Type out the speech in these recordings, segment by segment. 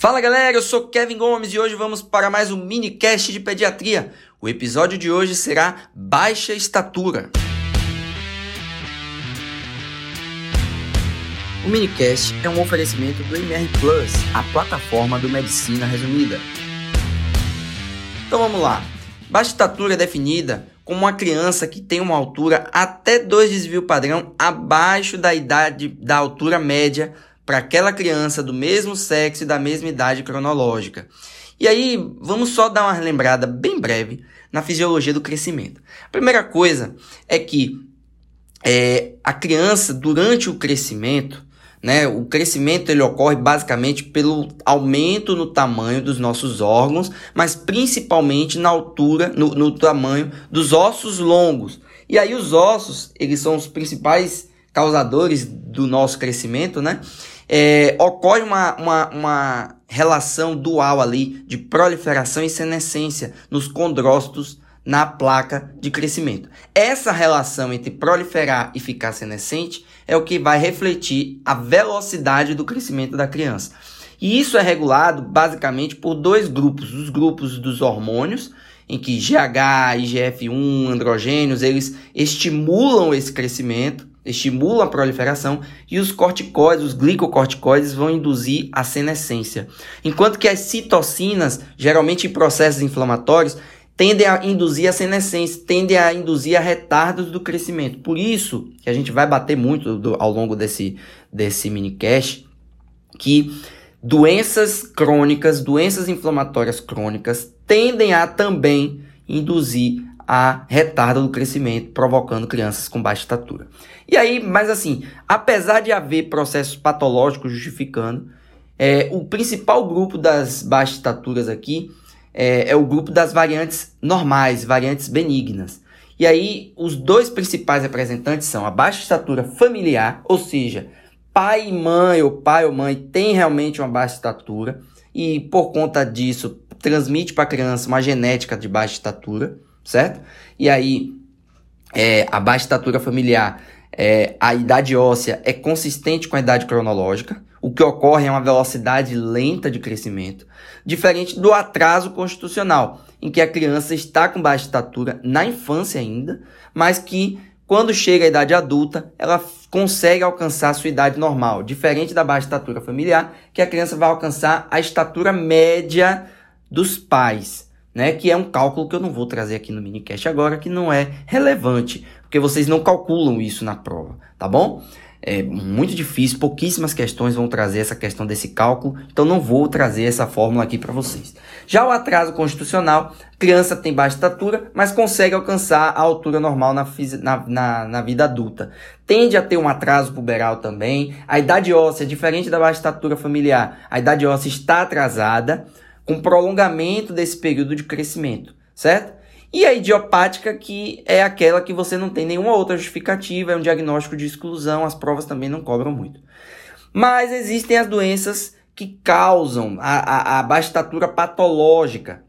Fala galera, eu sou Kevin Gomes e hoje vamos para mais um minicast de pediatria. O episódio de hoje será baixa estatura. O minicast é um oferecimento do MR Plus, a plataforma do Medicina Resumida. Então vamos lá. Baixa estatura é definida como uma criança que tem uma altura até dois desvio padrão abaixo da idade da altura média para aquela criança do mesmo sexo e da mesma idade cronológica. E aí, vamos só dar uma lembrada bem breve na fisiologia do crescimento. A primeira coisa é que é, a criança, durante o crescimento, né, o crescimento ele ocorre basicamente pelo aumento no tamanho dos nossos órgãos, mas principalmente na altura, no, no tamanho dos ossos longos. E aí os ossos, eles são os principais causadores do nosso crescimento, né? é, ocorre uma, uma, uma relação dual ali de proliferação e senescência nos condrócitos na placa de crescimento. Essa relação entre proliferar e ficar senescente é o que vai refletir a velocidade do crescimento da criança. E isso é regulado basicamente por dois grupos, os grupos dos hormônios, em que GH, IGF-1, androgênios, eles estimulam esse crescimento, estimulam a proliferação e os corticoides, os glicocorticoides vão induzir a senescência. Enquanto que as citocinas, geralmente em processos inflamatórios, tendem a induzir a senescência, tendem a induzir a retardos do crescimento. Por isso que a gente vai bater muito do, ao longo desse, desse minicast, que doenças crônicas, doenças inflamatórias crônicas, tendem a também induzir a retardo do crescimento, provocando crianças com baixa estatura. E aí, mas assim, apesar de haver processos patológicos justificando, é, o principal grupo das baixas estaturas aqui é, é o grupo das variantes normais, variantes benignas. E aí, os dois principais representantes são a baixa estatura familiar, ou seja, pai e mãe, ou pai ou mãe tem realmente uma baixa estatura, e por conta disso transmite para a criança uma genética de baixa estatura certo? E aí, é, a baixa estatura familiar, é, a idade óssea é consistente com a idade cronológica. O que ocorre é uma velocidade lenta de crescimento, diferente do atraso constitucional, em que a criança está com baixa estatura na infância ainda, mas que quando chega à idade adulta, ela consegue alcançar a sua idade normal, diferente da baixa estatura familiar, que a criança vai alcançar a estatura média dos pais né? Que é um cálculo que eu não vou trazer aqui no minicast agora, que não é relevante, porque vocês não calculam isso na prova, tá bom? É muito difícil, pouquíssimas questões vão trazer essa questão desse cálculo, então não vou trazer essa fórmula aqui para vocês. Já o atraso constitucional, criança tem baixa estatura, mas consegue alcançar a altura normal na, na, na, na vida adulta. Tende a ter um atraso puberal também. A idade óssea, diferente da baixa estatura familiar, a idade óssea está atrasada com prolongamento desse período de crescimento, certo? E a idiopática, que é aquela que você não tem nenhuma outra justificativa, é um diagnóstico de exclusão, as provas também não cobram muito. Mas existem as doenças que causam a, a, a baixa estatura patológica,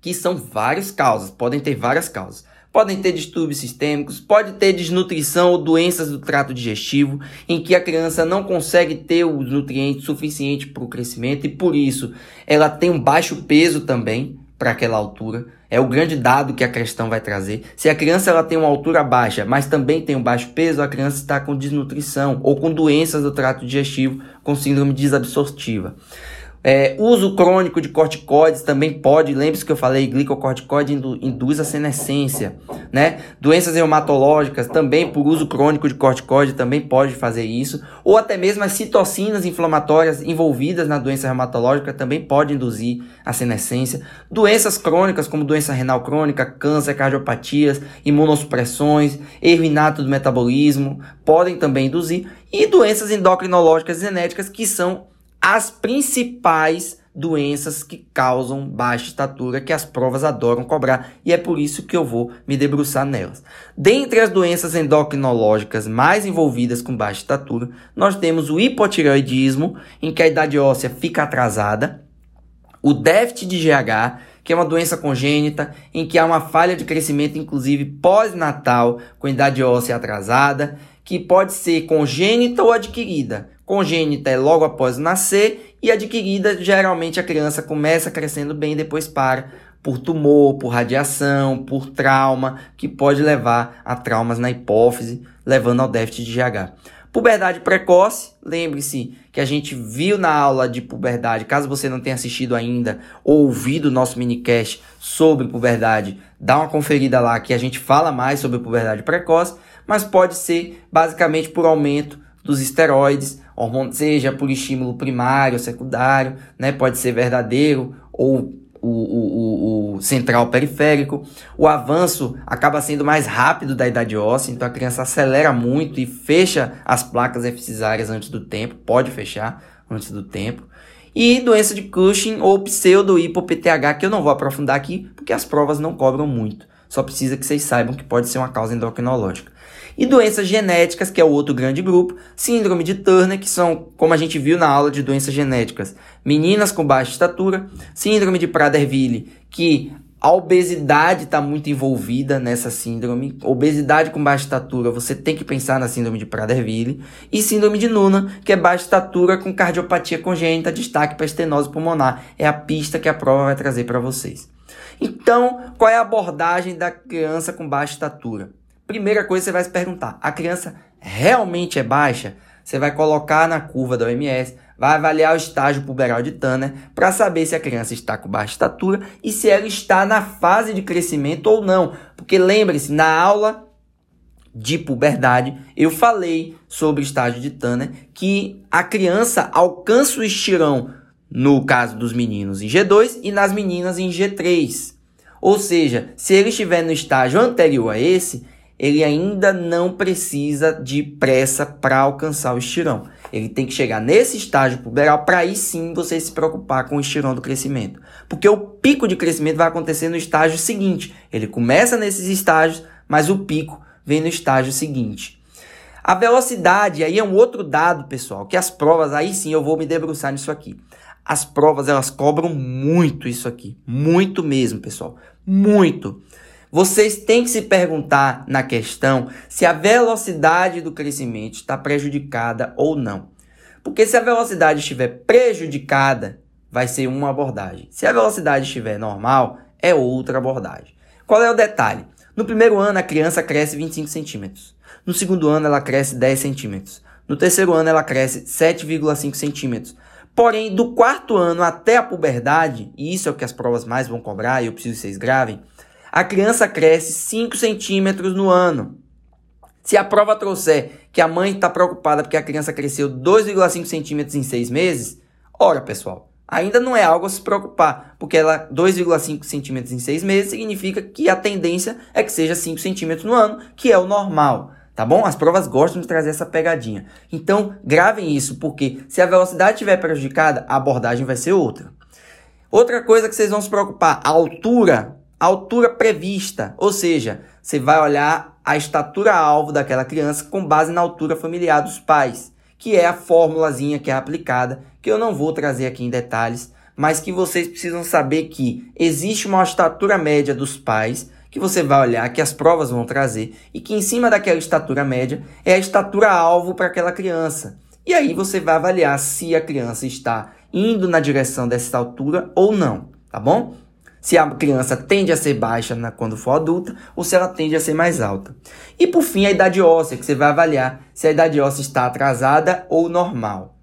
que são várias causas, podem ter várias causas podem ter distúrbios sistêmicos, pode ter desnutrição ou doenças do trato digestivo, em que a criança não consegue ter os nutrientes suficientes para o crescimento e por isso ela tem um baixo peso também para aquela altura. É o grande dado que a questão vai trazer. Se a criança ela tem uma altura baixa, mas também tem um baixo peso, a criança está com desnutrição ou com doenças do trato digestivo, com síndrome desabsortiva. É, uso crônico de corticoides também pode, lembre-se que eu falei, glicocorticoide induz a senescência, né? Doenças reumatológicas também por uso crônico de corticoide também pode fazer isso, ou até mesmo as citocinas inflamatórias envolvidas na doença reumatológica também pode induzir a senescência. Doenças crônicas como doença renal crônica, câncer, cardiopatias, imunossupressões, erro inato do metabolismo podem também induzir e doenças endocrinológicas genéticas que são as principais doenças que causam baixa estatura, que as provas adoram cobrar, e é por isso que eu vou me debruçar nelas. Dentre as doenças endocrinológicas mais envolvidas com baixa estatura, nós temos o hipotireoidismo, em que a idade óssea fica atrasada, o déficit de GH, que é uma doença congênita, em que há uma falha de crescimento, inclusive pós-natal, com idade óssea atrasada, que pode ser congênita ou adquirida. Congênita é logo após nascer e adquirida, geralmente a criança começa crescendo bem, depois para por tumor, por radiação, por trauma, que pode levar a traumas na hipófise, levando ao déficit de GH. Puberdade precoce, lembre-se que a gente viu na aula de puberdade, caso você não tenha assistido ainda ou ouvido o nosso minicast sobre puberdade, dá uma conferida lá que a gente fala mais sobre puberdade precoce, mas pode ser basicamente por aumento dos esteroides, hormônio, seja por estímulo primário secundário, né? pode ser verdadeiro ou o, o, o, central periférico. O avanço acaba sendo mais rápido da idade óssea, então a criança acelera muito e fecha as placas eficisárias antes do tempo, pode fechar antes do tempo. E doença de Cushing ou pseudo hipopTH, que eu não vou aprofundar aqui, porque as provas não cobram muito. Só precisa que vocês saibam que pode ser uma causa endocrinológica. E doenças genéticas, que é o outro grande grupo, síndrome de Turner, que são, como a gente viu na aula de doenças genéticas, meninas com baixa estatura, síndrome de Prader-Willi, que a obesidade está muito envolvida nessa síndrome. Obesidade com baixa estatura, você tem que pensar na síndrome de Prader-Willi. E síndrome de Noonan, que é baixa estatura com cardiopatia congênita, destaque para estenose pulmonar. É a pista que a prova vai trazer para vocês. Então, qual é a abordagem da criança com baixa estatura? Primeira coisa você vai se perguntar: a criança realmente é baixa? Você vai colocar na curva da OMS, vai avaliar o estágio puberal de Tanner para saber se a criança está com baixa estatura e se ela está na fase de crescimento ou não. Porque lembre-se, na aula de puberdade, eu falei sobre o estágio de Tanner que a criança alcança o estirão no caso dos meninos em G2 e nas meninas em G3. Ou seja, se ele estiver no estágio anterior a esse, ele ainda não precisa de pressa para alcançar o estirão. Ele tem que chegar nesse estágio puberal para aí sim você se preocupar com o estirão do crescimento. Porque o pico de crescimento vai acontecer no estágio seguinte. Ele começa nesses estágios, mas o pico vem no estágio seguinte. A velocidade, aí é um outro dado, pessoal, que as provas, aí sim eu vou me debruçar nisso aqui. As provas, elas cobram muito isso aqui. Muito mesmo, pessoal. Muito. Vocês têm que se perguntar na questão se a velocidade do crescimento está prejudicada ou não. Porque se a velocidade estiver prejudicada, vai ser uma abordagem. Se a velocidade estiver normal, é outra abordagem. Qual é o detalhe? No primeiro ano, a criança cresce 25 centímetros. No segundo ano, ela cresce 10 centímetros. No terceiro ano, ela cresce 7,5 centímetros. Porém, do quarto ano até a puberdade, e isso é o que as provas mais vão cobrar, e eu preciso que vocês gravem, a criança cresce 5 centímetros no ano. Se a prova trouxer que a mãe está preocupada porque a criança cresceu 2,5 centímetros em 6 meses, ora pessoal, ainda não é algo a se preocupar, porque ela 2,5 centímetros em 6 meses significa que a tendência é que seja 5 centímetros no ano, que é o normal. Tá bom? As provas gostam de trazer essa pegadinha. Então, gravem isso, porque se a velocidade estiver prejudicada, a abordagem vai ser outra. Outra coisa que vocês vão se preocupar, a altura altura prevista, ou seja, você vai olhar a estatura alvo daquela criança com base na altura familiar dos pais, que é a formulazinha que é aplicada, que eu não vou trazer aqui em detalhes, mas que vocês precisam saber que existe uma estatura média dos pais que você vai olhar, que as provas vão trazer, e que em cima daquela estatura média é a estatura alvo para aquela criança. E aí você vai avaliar se a criança está indo na direção dessa altura ou não, tá bom? se a criança tende a ser baixa na, quando for adulta ou se ela tende a ser mais alta. E por fim, a idade óssea, que você vai avaliar se a idade óssea está atrasada ou normal.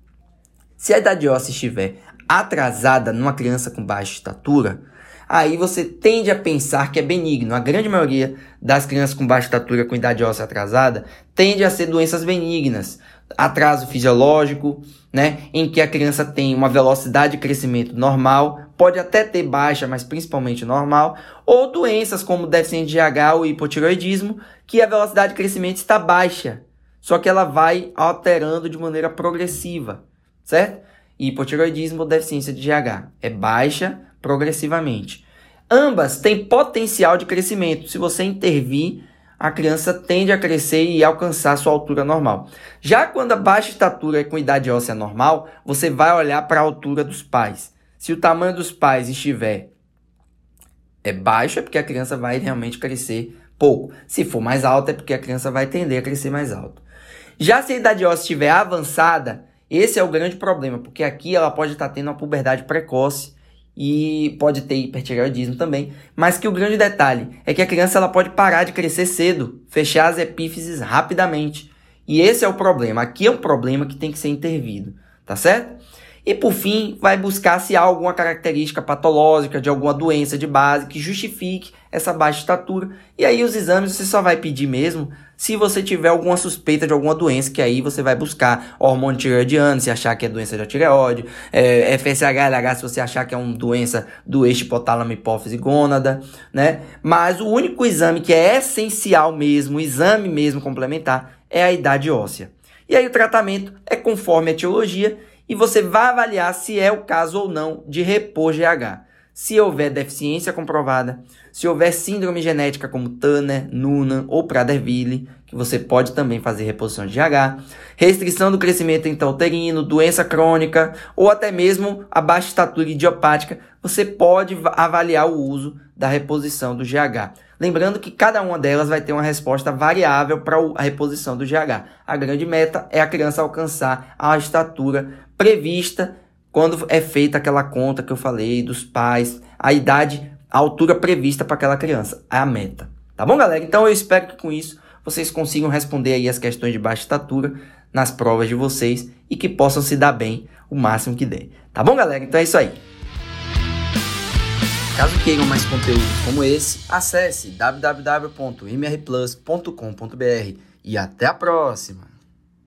Se a idade óssea estiver atrasada numa criança com baixa estatura, aí você tende a pensar que é benigno. A grande maioria das crianças com baixa estatura com idade óssea atrasada tende a ser doenças benignas, atraso fisiológico, né, em que a criança tem uma velocidade de crescimento normal, pode até ter baixa, mas principalmente normal, ou doenças como deficiência de GH ou hipotiroidismo, que a velocidade de crescimento está baixa, só que ela vai alterando de maneira progressiva, certo? Hipotiroidismo ou deficiência de GH é baixa progressivamente. Ambas têm potencial de crescimento. Se você intervir a criança tende a crescer e alcançar sua altura normal. Já quando a baixa estatura é com idade óssea normal, você vai olhar para a altura dos pais. Se o tamanho dos pais estiver é baixo, é porque a criança vai realmente crescer pouco. Se for mais alta, é porque a criança vai tender a crescer mais alto. Já se a idade óssea estiver avançada, Esse é o grande problema, porque aqui ela pode estar tendo uma puberdade precoce e pode ter hipertireoidismo também, mas que o grande detalhe é que a criança ela pode parar de crescer cedo, fechar as epífises rapidamente. E esse é o problema. Aqui é um problema que tem que ser intervido, tá certo? E por fim, vai buscar se há alguma característica patológica de alguma doença de base que justifique essa baixa estatura. E aí os exames você só vai pedir mesmo se você tiver alguma suspeita de alguma doença, que aí você vai buscar hormônio tireoidiano, se achar que é doença da tireoide, é, FSH-LH, se você achar que é uma doença do eixo hipotálamo hipófise gônada, né? Mas o único exame que é essencial mesmo, exame mesmo complementar, é a idade óssea. E aí o tratamento é conforme a etiologia e você vai avaliar se é o caso ou não de repor GH. Se houver deficiência comprovada, se houver síndrome genética como Turner, Noonan ou Prader-Willi, que você pode também fazer reposição de GH, restrição do crescimento intrauterino, doença crônica ou até mesmo a baixa estatura idiopática, você pode avaliar o uso da reposição do GH. Lembrando que cada uma delas vai ter uma resposta variável para a reposição do GH. A grande meta é a criança alcançar a estatura prevista quando é feita aquela conta que eu falei dos pais, a idade, a altura prevista para aquela criança, é a meta. Tá bom, galera? Então eu espero que com isso vocês consigam responder aí as questões de baixa estatura nas provas de vocês e que possam se dar bem o máximo que der. Tá bom, galera? Então é isso aí. Caso queiram mais conteúdo como esse, acesse www.mrplus.com.br e até a próxima!